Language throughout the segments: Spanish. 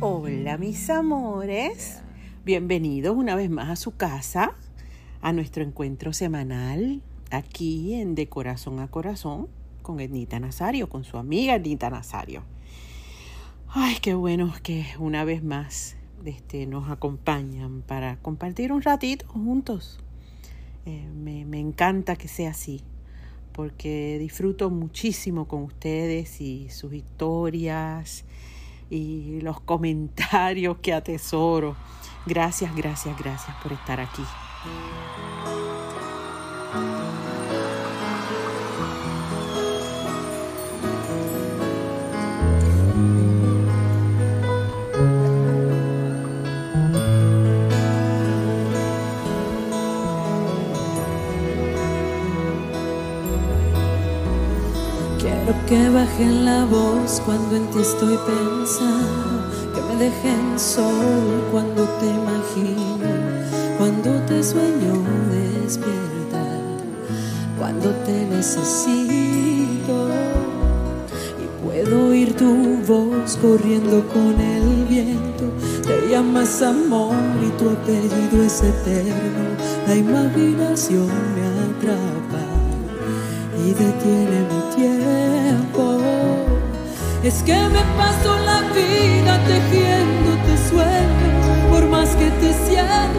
Hola mis amores, bienvenidos una vez más a su casa, a nuestro encuentro semanal aquí en De Corazón a Corazón con Ednita Nazario, con su amiga Ednita Nazario. Ay, qué bueno que una vez más este, nos acompañan para compartir un ratito juntos. Eh, me, me encanta que sea así, porque disfruto muchísimo con ustedes y sus historias y los comentarios que atesoro. Gracias, gracias, gracias por estar aquí. Que bajen la voz cuando en ti estoy pensando, que me dejen solo cuando te imagino, cuando te sueño despierta, cuando te necesito. Y puedo oír tu voz corriendo con el viento, te llamas amor y tu apellido es eterno, la imaginación me atrapa y detiene mi tiempo. Es que me paso la vida tejiéndote sueños, por más que te siento,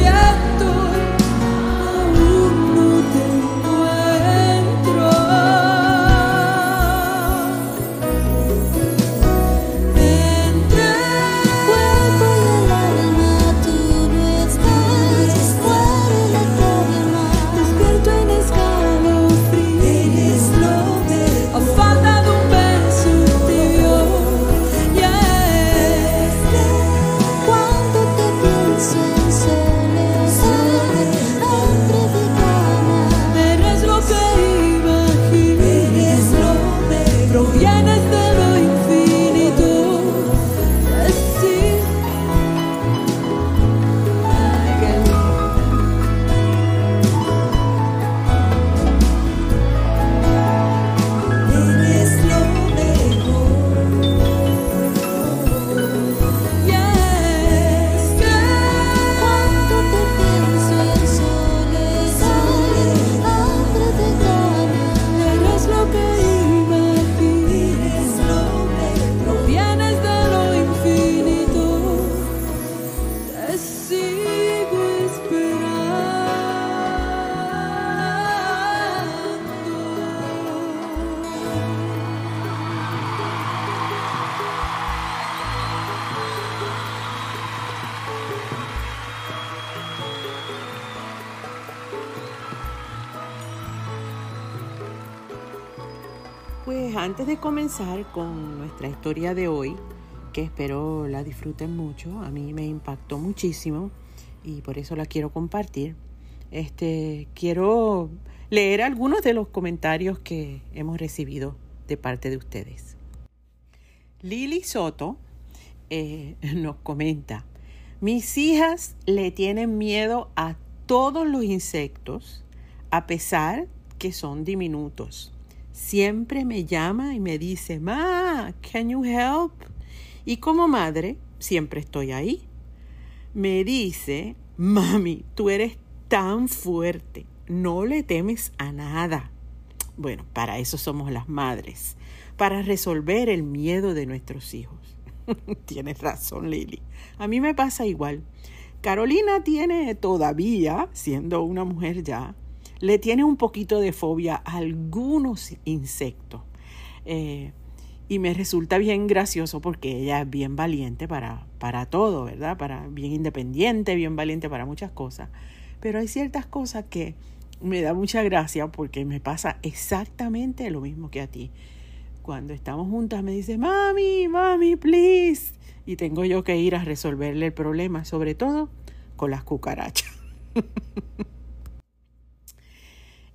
que con nuestra historia de hoy, que espero la disfruten mucho, a mí me impactó muchísimo y por eso la quiero compartir. Este, quiero leer algunos de los comentarios que hemos recibido de parte de ustedes. Lili Soto eh, nos comenta, mis hijas le tienen miedo a todos los insectos, a pesar que son diminutos. Siempre me llama y me dice, Ma, can you help? Y como madre, siempre estoy ahí. Me dice, Mami, tú eres tan fuerte, no le temes a nada. Bueno, para eso somos las madres, para resolver el miedo de nuestros hijos. Tienes razón, Lily. A mí me pasa igual. Carolina tiene todavía, siendo una mujer ya, le tiene un poquito de fobia a algunos insectos. Eh, y me resulta bien gracioso porque ella es bien valiente para, para todo, ¿verdad? Para, bien independiente, bien valiente para muchas cosas. Pero hay ciertas cosas que me da mucha gracia porque me pasa exactamente lo mismo que a ti. Cuando estamos juntas me dice, mami, mami, please. Y tengo yo que ir a resolverle el problema, sobre todo con las cucarachas.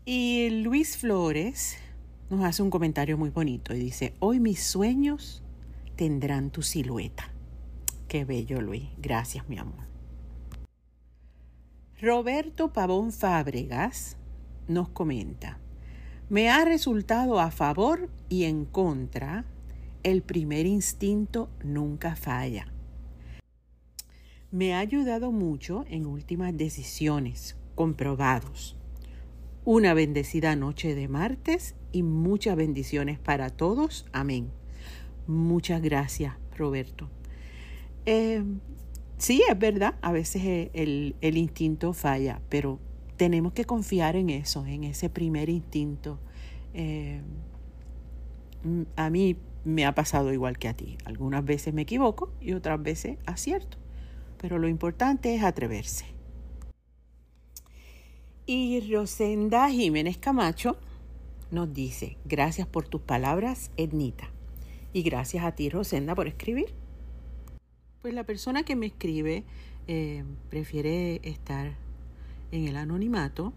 y Luis Flores nos hace un comentario muy bonito y dice, hoy mis sueños tendrán tu silueta. Qué bello, Luis. Gracias, mi amor. Roberto Pavón Fábregas nos comenta, me ha resultado a favor y en contra, el primer instinto nunca falla. Me ha ayudado mucho en últimas decisiones, comprobados. Una bendecida noche de martes y muchas bendiciones para todos. Amén. Muchas gracias, Roberto. Eh, sí, es verdad, a veces el, instinto falla, pero tenemos que confiar en eso, en ese primer instinto. Eh, a mí me ha pasado igual que a ti. Algunas veces me equivoco y otras veces acierto. Pero lo importante es atreverse. Y Rosenda Jiménez Camacho nos dice, gracias por tus palabras, Ednita. Y gracias a ti, Rosenda, por escribir. Pues la persona que me escribe eh, prefiere estar en el anonimato,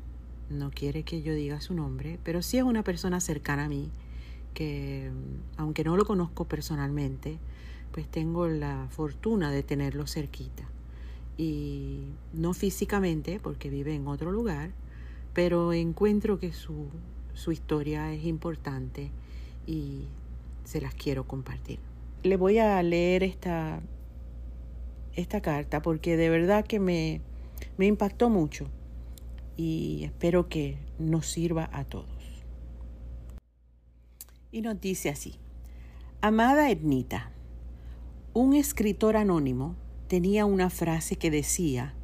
no quiere que yo diga su nombre, pero sí es una persona cercana a mí, que aunque no lo conozco personalmente, pues tengo la fortuna de tenerlo cerquita. Y no físicamente, porque vive en otro lugar, pero encuentro que su, su historia es importante y se las quiero compartir. Le voy a leer esta, esta carta porque de verdad que me, me impactó mucho y espero que nos sirva a todos. Y nos dice así, Amada Ednita, un escritor anónimo tenía una frase que decía,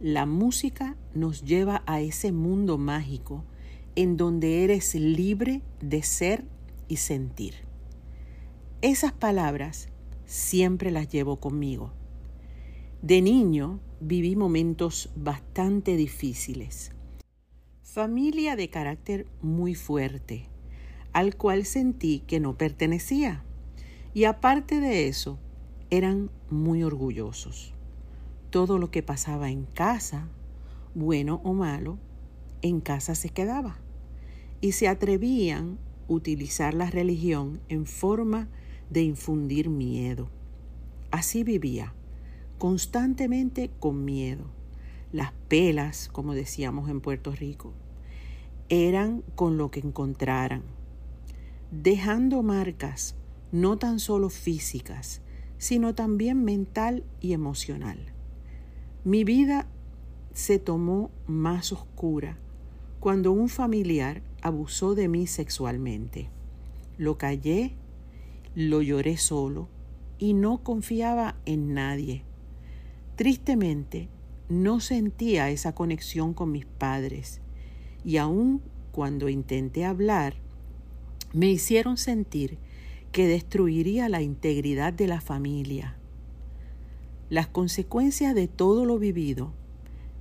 la música nos lleva a ese mundo mágico en donde eres libre de ser y sentir. Esas palabras siempre las llevo conmigo. De niño viví momentos bastante difíciles. Familia de carácter muy fuerte, al cual sentí que no pertenecía. Y aparte de eso, eran muy orgullosos. Todo lo que pasaba en casa, bueno o malo, en casa se quedaba. Y se atrevían a utilizar la religión en forma de infundir miedo. Así vivía constantemente con miedo. Las pelas, como decíamos en Puerto Rico, eran con lo que encontraran, dejando marcas no tan solo físicas, sino también mental y emocional. Mi vida se tomó más oscura cuando un familiar abusó de mí sexualmente. Lo callé, lo lloré solo y no confiaba en nadie. Tristemente, no sentía esa conexión con mis padres y aun cuando intenté hablar, me hicieron sentir que destruiría la integridad de la familia. Las consecuencias de todo lo vivido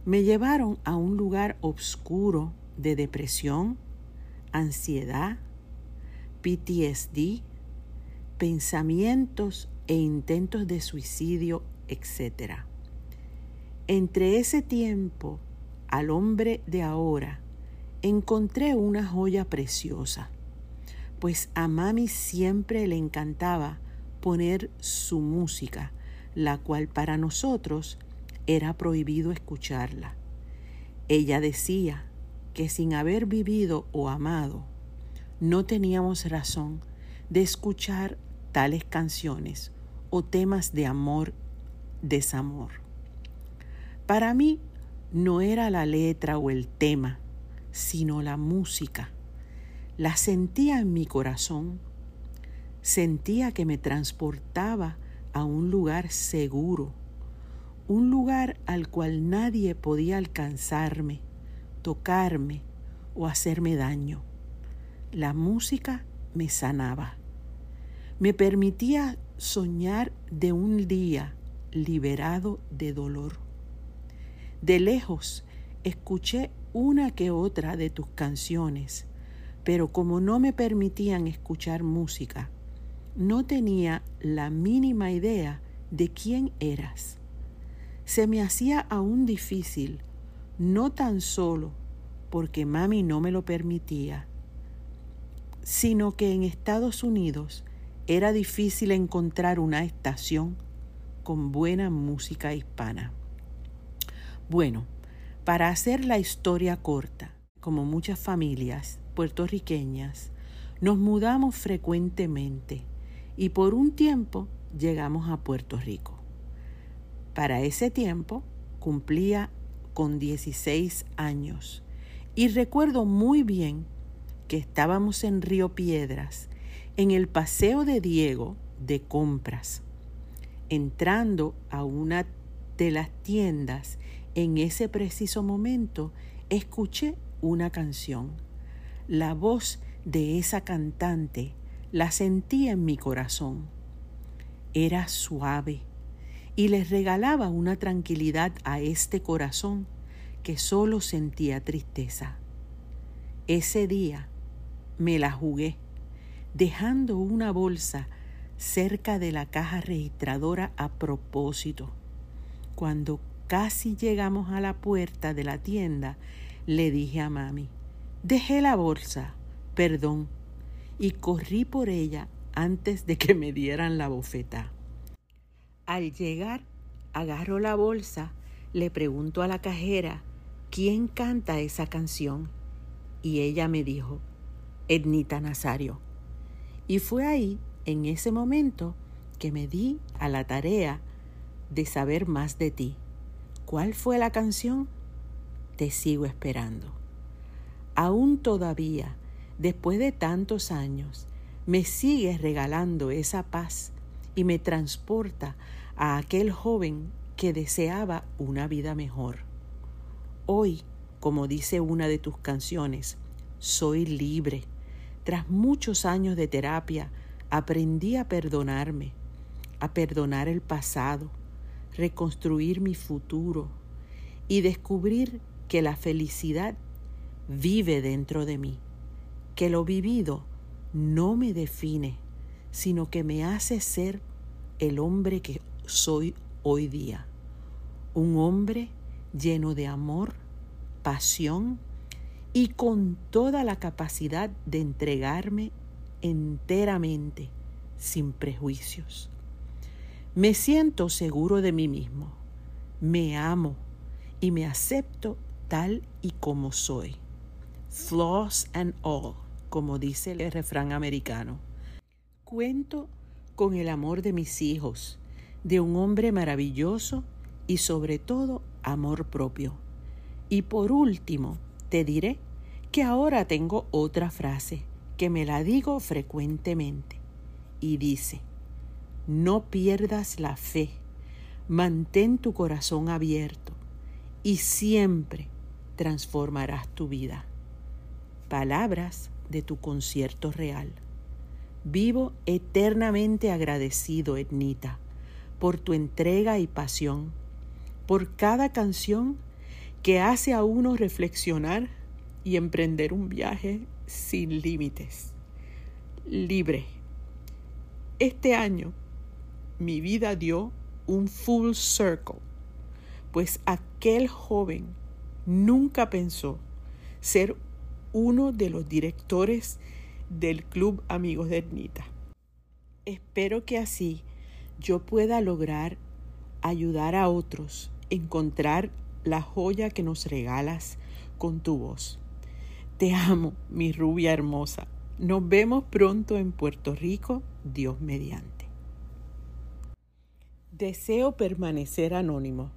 me llevaron a un lugar oscuro de depresión, ansiedad, PTSD, pensamientos e intentos de suicidio, etc. Entre ese tiempo al hombre de ahora encontré una joya preciosa, pues a mami siempre le encantaba poner su música, la cual para nosotros era prohibido escucharla. Ella decía, que sin haber vivido o amado, no teníamos razón de escuchar tales canciones o temas de amor, desamor. Para mí no era la letra o el tema, sino la música. La sentía en mi corazón. Sentía que me transportaba a un lugar seguro, un lugar al cual nadie podía alcanzarme, tocarme o hacerme daño. La música me sanaba. Me permitía soñar de un día liberado de dolor. De lejos escuché una que otra de tus canciones, pero como no me permitían escuchar música, no tenía la mínima idea de quién eras. Se me hacía aún difícil, no tan solo porque mami no me lo permitía, sino que en Estados Unidos era difícil encontrar una estación con buena música hispana. Bueno, para hacer la historia corta, como muchas familias puertorriqueñas, nos mudamos frecuentemente y por un tiempo llegamos a Puerto Rico. Para ese tiempo cumplía con 16 años y recuerdo muy bien que estábamos en Río Piedras, en el Paseo de Diego de compras, entrando a una de las tiendas en ese preciso momento, escuché una canción. La voz de esa cantante la sentí en mi corazón. Era suave y les regalaba una tranquilidad a este corazón que solo sentía tristeza. Ese día me la jugué, dejando una bolsa cerca de la caja registradora a propósito. Cuando casi llegamos a la puerta de la tienda, le dije a mami, dejé la bolsa, perdón, y corrí por ella antes de que me dieran la bofeta. Al llegar, agarro la bolsa, le pregunto a la cajera, ¿quién canta esa canción? Y ella me dijo, Ednita Nazario. Y fue ahí, en ese momento, que me di a la tarea de saber más de ti. ¿Cuál fue la canción? Te sigo esperando. Aún todavía, después de tantos años, me sigues regalando esa paz y me transporta a aquel joven que deseaba una vida mejor. Hoy, como dice una de tus canciones, soy libre. Tras muchos años de terapia, aprendí a perdonarme, a perdonar el pasado, reconstruir mi futuro y descubrir que la felicidad vive dentro de mí, que lo vivido no me define, sino que me hace ser el hombre que soy hoy día, un hombre lleno de amor, pasión y con toda la capacidad de entregarme enteramente, sin prejuicios. Me siento seguro de mí mismo, me amo y me acepto tal y como soy. Flaws and all, como dice el refrán americano. Cuento con el amor de mis hijos, de un hombre maravilloso y sobre todo amor propio. Y por último, te diré que ahora tengo otra frase que me la digo frecuentemente y dice, no pierdas la fe, mantén tu corazón abierto y siempre transformarás tu vida. Palabras de tu concierto real. Vivo eternamente agradecido, Etnita, por tu entrega y pasión, por cada canción que hace a uno reflexionar y emprender un viaje sin límites, libre. Este año mi vida dio un full circle, pues aquel joven nunca pensó ser uno de los directores del Club Amigos de Ernita. Espero que así yo pueda lograr ayudar a otros encontrar la joya que nos regalas con tu voz. Te amo, mi rubia hermosa. Nos vemos pronto en Puerto Rico, Dios mediante. Deseo permanecer anónimo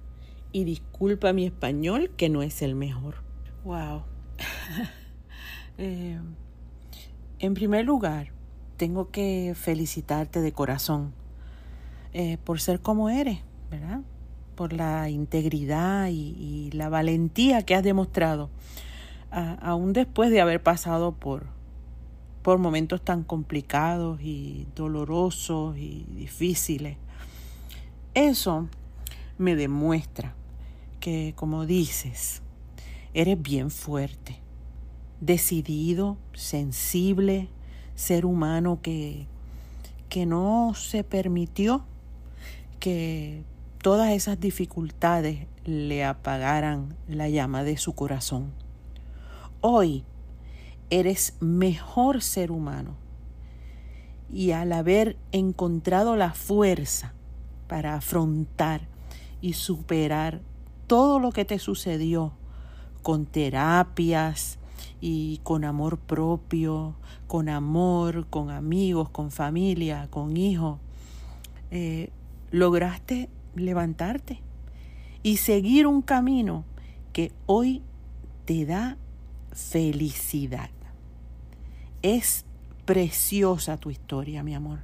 y disculpa mi español que no es el mejor. Wow. Eh, en primer lugar, tengo que felicitarte de corazón eh, por ser como eres, ¿verdad? Por la integridad y, la valentía que has demostrado, a- aún después de haber pasado por, por momentos tan complicados y dolorosos y difíciles. Eso me demuestra que, como dices, eres bien fuerte, decidido, sensible, ser humano que, que no se permitió que todas esas dificultades le apagaran la llama de su corazón. Hoy eres mejor ser humano y al haber encontrado la fuerza para afrontar y superar todo lo que te sucedió con terapias y con amor propio, con amor, con amigos, con familia, con hijos, eh, lograste levantarte y seguir un camino que hoy te da felicidad. Es preciosa tu historia, mi amor.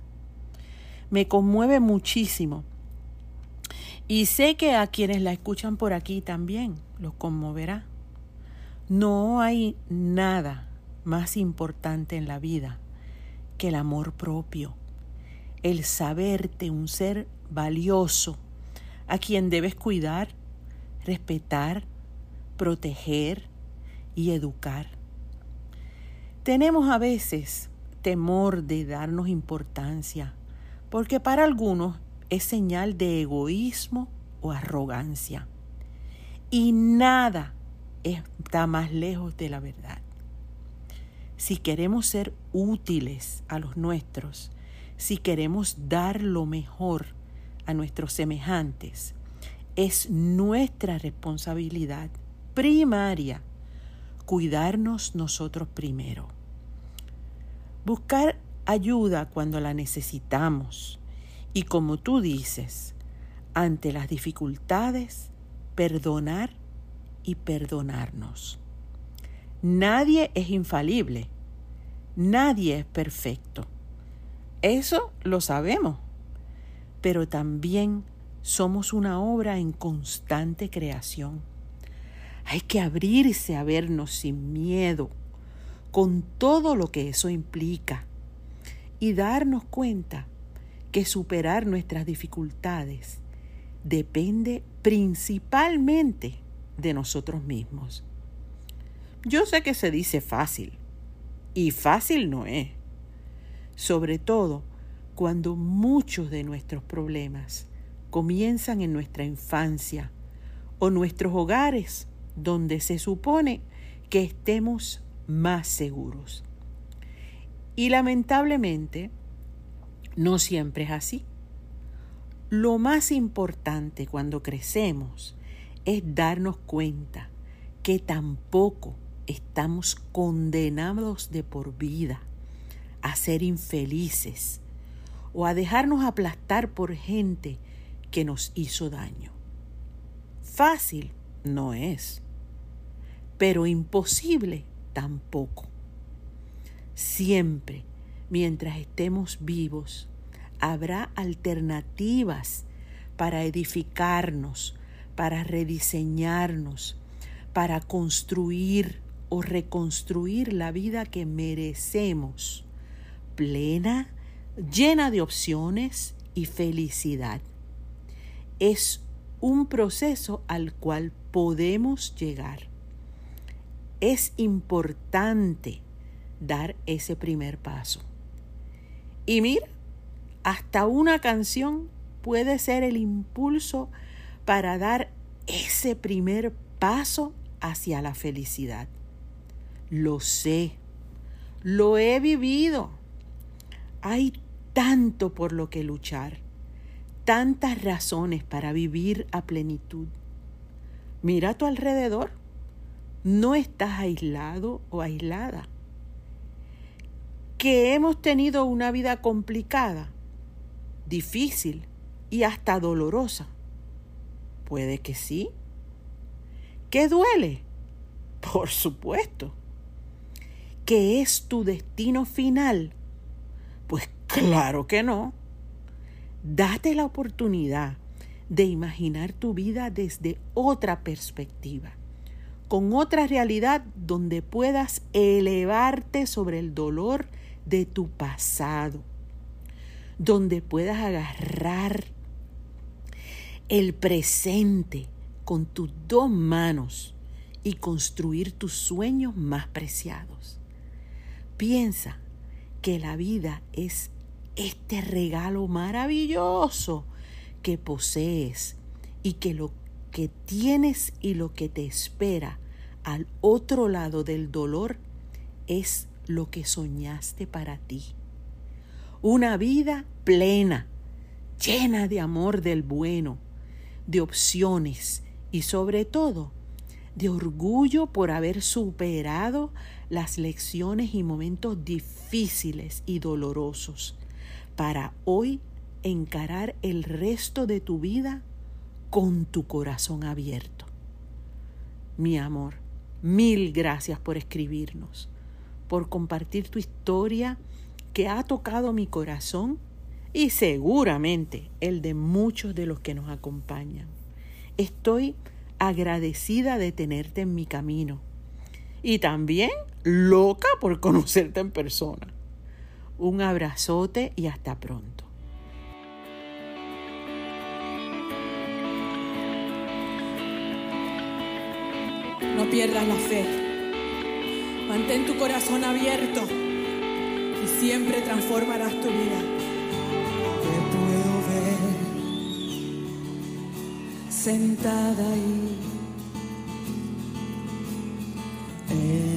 Me conmueve muchísimo. Y sé que a quienes la escuchan por aquí también los conmoverá. No hay nada más importante en la vida que el amor propio, el saberte un ser valioso a quien debes cuidar, respetar, proteger y educar. Tenemos a veces temor de darnos importancia, porque para algunos es señal de egoísmo o arrogancia. Y nada está más lejos de la verdad. Si queremos ser útiles a los nuestros, si queremos dar lo mejor a nuestros semejantes, es nuestra responsabilidad primaria cuidarnos nosotros primero. Buscar ayuda cuando la necesitamos y como tú dices, ante las dificultades, perdonar y perdonarnos. Nadie es infalible, nadie es perfecto. Eso lo sabemos, pero también somos una obra en constante creación. Hay que abrirse a vernos sin miedo, con todo lo que eso implica, y darnos cuenta que superar nuestras dificultades depende principalmente de nosotros mismos. Yo sé que se dice fácil, y fácil no es, sobre todo cuando muchos de nuestros problemas comienzan en nuestra infancia o nuestros hogares donde se supone que estemos más seguros. Y lamentablemente, no siempre es así. Lo más importante cuando crecemos es darnos cuenta que tampoco estamos condenados de por vida a ser infelices o a dejarnos aplastar por gente que nos hizo daño. Fácil no es, pero imposible tampoco. Siempre, mientras estemos vivos, habrá alternativas para edificarnos, para rediseñarnos, para construir o reconstruir la vida que merecemos, plena, llena de opciones y felicidad. Es un proceso al cual podemos llegar. Es importante dar ese primer paso. Y mira, hasta una canción puede ser el impulso para dar ese primer paso hacia la felicidad. Lo sé, lo he vivido. Hay tanto por lo que luchar, tantas razones para vivir a plenitud. Mira a tu alrededor. no estás aislado o aislada. Que hemos tenido una vida complicada, difícil y hasta dolorosa. Puede que sí. ¿Qué duele? Por supuesto. ¿Que es tu destino final? Pues claro que no. Date la oportunidad de imaginar tu vida desde otra perspectiva, con otra realidad donde puedas elevarte sobre el dolor de tu pasado, donde puedas agarrar el presente con tus dos manos y construir tus sueños más preciados. Piensa que la vida es este regalo maravilloso que posees y que lo que tienes y lo que te espera al otro lado del dolor es lo que soñaste para ti. Una vida plena, llena de amor del bueno, de opciones y sobre todo de orgullo por haber superado las lecciones y momentos difíciles y dolorosos para hoy encarar el resto de tu vida con tu corazón abierto. Mi amor, mil gracias por escribirnos, por compartir tu historia que ha tocado mi corazón y seguramente el de muchos de los que nos acompañan. Estoy agradecida de tenerte en mi camino y también loca por conocerte en persona. Un abrazote y hasta pronto. No pierdas la fe. Mantén tu corazón abierto y siempre transformarás tu vida. Sentada ahí. En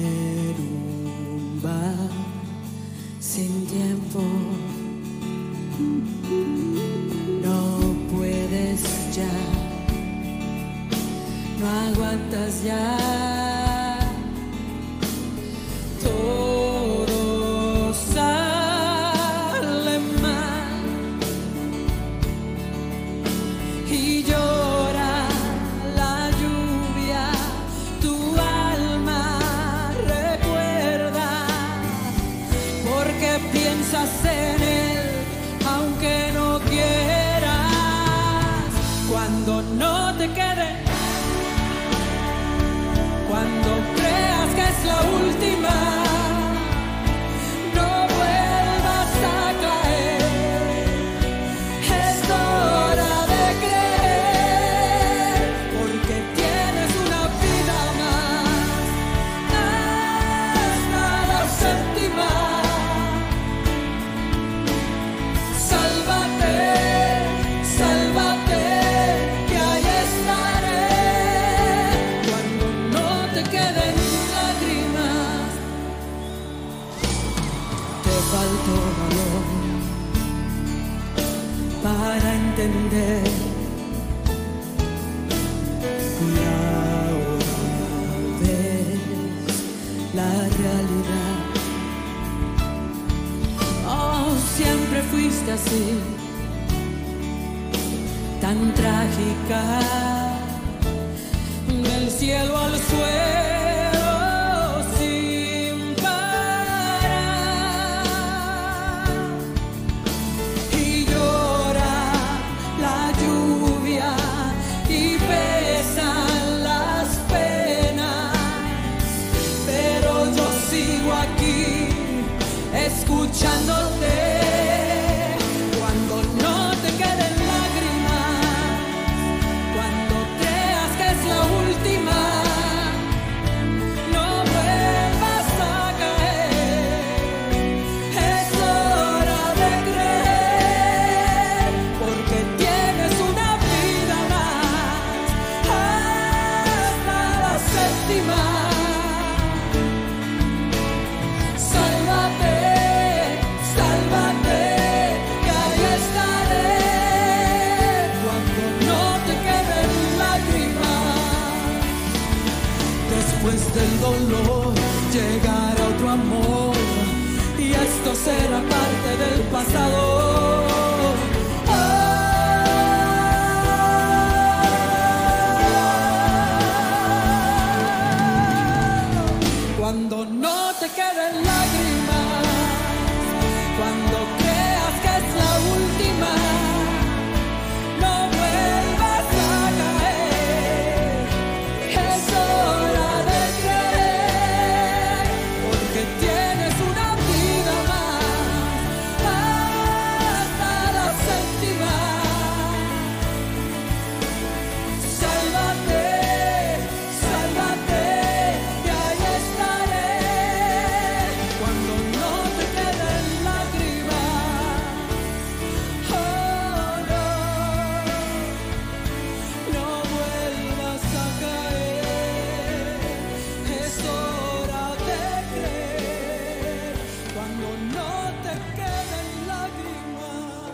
no te queden lágrimas.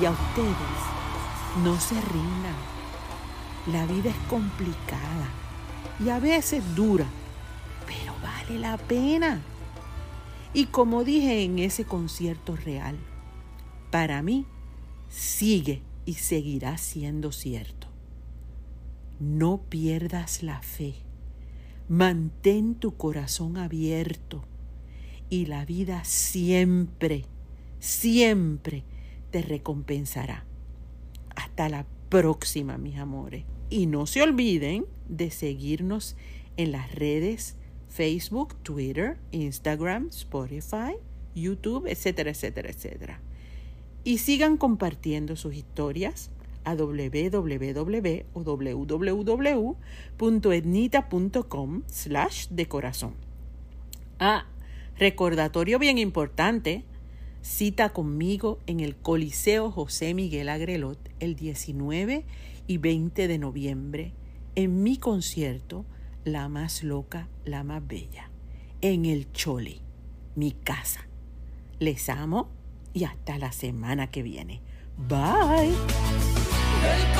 Y a ustedes, no se rindan. La vida es complicada y a veces dura, pero vale la pena. Y como dije en ese concierto real, para mí sigue y seguirá siendo cierto. No pierdas la fe. Mantén tu corazón abierto y la vida siempre, siempre te recompensará. Hasta la próxima, mis amores. Y no se olviden de seguirnos en las redes Facebook, Twitter, Instagram, Spotify, YouTube, etcétera, etcétera, etcétera. Y sigan compartiendo sus historias a www o www.etnita.com slash de corazón. Ah, recordatorio bien importante, cita conmigo en el Coliseo José Miguel Agrelot el 19 y 20 de noviembre en mi concierto La más loca, la más bella, en el Chole, mi casa. Les amo y hasta la semana que viene. Bye. Del